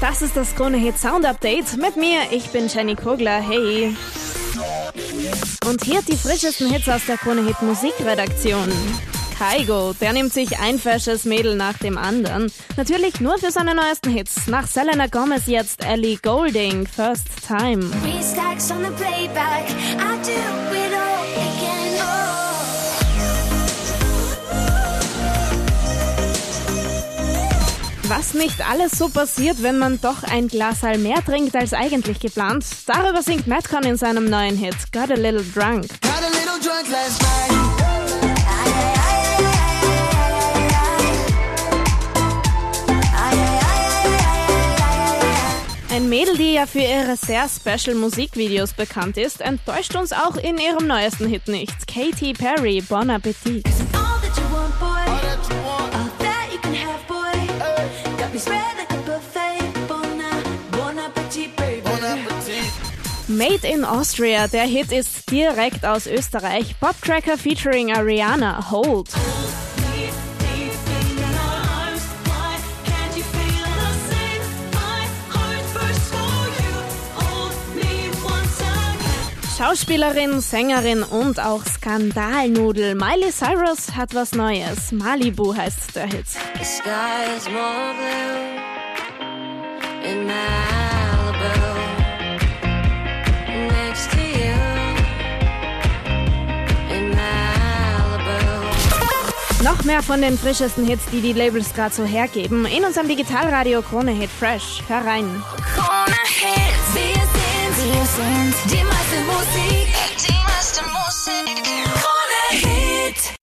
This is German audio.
Das ist das Krone Hit Sound Update mit mir. Ich bin Jenny Kogler. Hey. Und hier die frischesten Hits aus der Krone Hit Musikredaktion. Kaigo, der nimmt sich ein fesches Mädel nach dem anderen. Natürlich nur für seine neuesten Hits. Nach Selena Gomez jetzt Ellie Golding, First Time. Was nicht alles so passiert, wenn man doch ein Glas mehr trinkt als eigentlich geplant. Darüber singt Madcon in seinem neuen Hit Got a Little Drunk. Got a little drunk last night. Ein Mädel, die ja für ihre sehr special Musikvideos bekannt ist, enttäuscht uns auch in ihrem neuesten Hit nicht. Katy Perry, Bon Appetit. Made in Austria, der Hit ist direkt aus Österreich. Bob Cracker featuring Ariana, Hold. Schauspielerin, Sängerin und auch Skandalnudel Miley Cyrus hat was Neues. Malibu heißt der Hit. Noch mehr von den frischesten Hits, die die Labels gerade so hergeben, in unserem Digitalradio Krone Hit Fresh. Hör rein. Krone Hit, wir sind, wir sind die